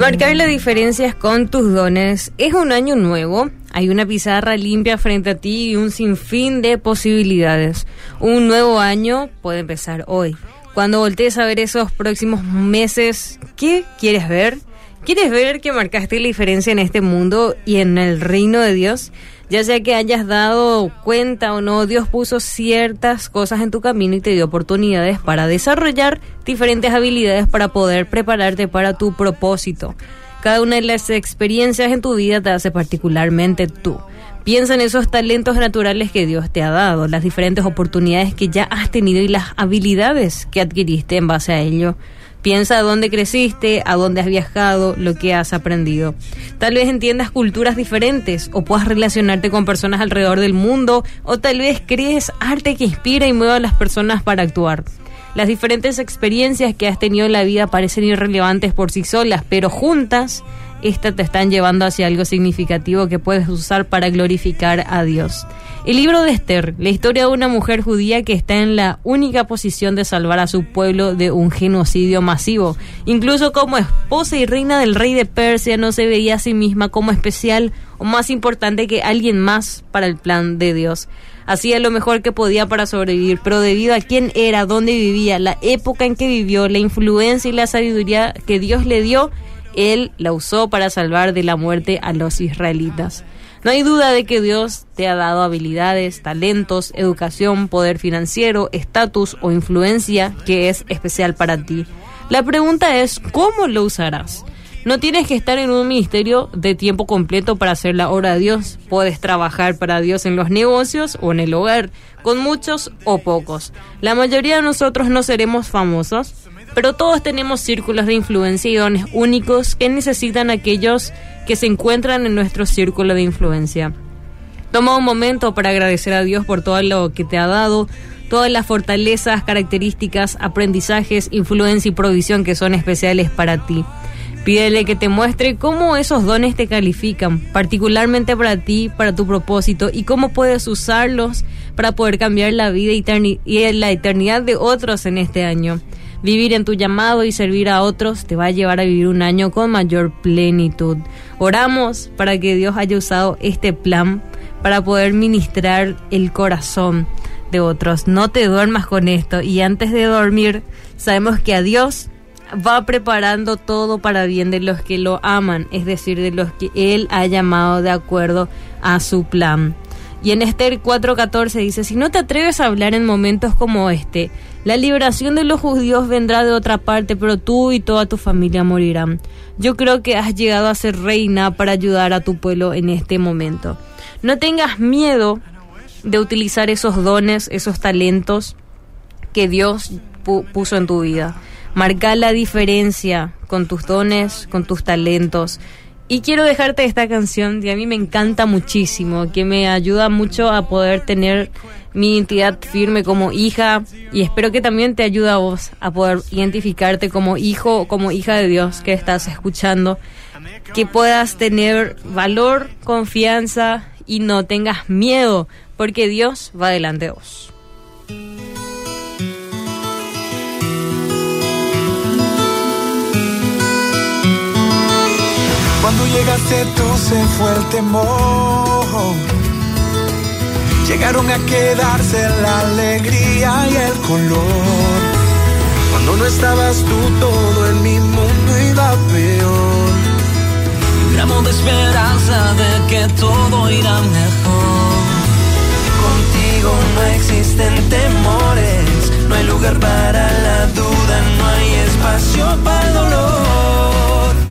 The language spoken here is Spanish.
Marcar la diferencia con tus dones. Es un año nuevo. Hay una pizarra limpia frente a ti y un sinfín de posibilidades. Un nuevo año puede empezar hoy. Cuando voltees a ver esos próximos meses, ¿qué quieres ver? ¿Quieres ver que marcaste la diferencia en este mundo y en el reino de Dios? Ya sea que hayas dado cuenta o no, Dios puso ciertas cosas en tu camino y te dio oportunidades para desarrollar diferentes habilidades para poder prepararte para tu propósito. Cada una de las experiencias en tu vida te hace particularmente tú. Piensa en esos talentos naturales que Dios te ha dado, las diferentes oportunidades que ya has tenido y las habilidades que adquiriste en base a ello. Piensa dónde creciste, a dónde has viajado, lo que has aprendido. Tal vez entiendas culturas diferentes o puedas relacionarte con personas alrededor del mundo o tal vez crees arte que inspira y mueva a las personas para actuar. Las diferentes experiencias que has tenido en la vida parecen irrelevantes por sí solas, pero juntas estas te están llevando hacia algo significativo que puedes usar para glorificar a Dios. El libro de Esther, la historia de una mujer judía que está en la única posición de salvar a su pueblo de un genocidio masivo. Incluso como esposa y reina del rey de Persia no se veía a sí misma como especial o más importante que alguien más para el plan de Dios. Hacía lo mejor que podía para sobrevivir, pero debido a quién era, dónde vivía, la época en que vivió, la influencia y la sabiduría que Dios le dio, él la usó para salvar de la muerte a los israelitas. No hay duda de que Dios te ha dado habilidades, talentos, educación, poder financiero, estatus o influencia que es especial para ti. La pregunta es, ¿cómo lo usarás? No tienes que estar en un ministerio de tiempo completo para hacer la obra de Dios. Puedes trabajar para Dios en los negocios o en el hogar, con muchos o pocos. La mayoría de nosotros no seremos famosos, pero todos tenemos círculos de influencia y dones únicos que necesitan aquellos que se encuentran en nuestro círculo de influencia. Toma un momento para agradecer a Dios por todo lo que te ha dado, todas las fortalezas, características, aprendizajes, influencia y provisión que son especiales para ti. Pídele que te muestre cómo esos dones te califican, particularmente para ti, para tu propósito, y cómo puedes usarlos para poder cambiar la vida y la eternidad de otros en este año. Vivir en tu llamado y servir a otros te va a llevar a vivir un año con mayor plenitud. Oramos para que Dios haya usado este plan para poder ministrar el corazón de otros. No te duermas con esto y antes de dormir sabemos que a Dios va preparando todo para bien de los que lo aman, es decir, de los que Él ha llamado de acuerdo a su plan. Y en Esther 4:14 dice, si no te atreves a hablar en momentos como este, la liberación de los judíos vendrá de otra parte, pero tú y toda tu familia morirán. Yo creo que has llegado a ser reina para ayudar a tu pueblo en este momento. No tengas miedo de utilizar esos dones, esos talentos que Dios puso en tu vida. Marca la diferencia con tus dones, con tus talentos y quiero dejarte esta canción que a mí me encanta muchísimo, que me ayuda mucho a poder tener mi identidad firme como hija y espero que también te ayude a vos a poder identificarte como hijo o como hija de Dios que estás escuchando, que puedas tener valor, confianza y no tengas miedo, porque Dios va delante de vos. Llegaste tú se fue el temor. Llegaron a quedarse la alegría y el color. Cuando no estabas tú todo en mi mundo iba peor. Gramo de esperanza de que todo irá mejor.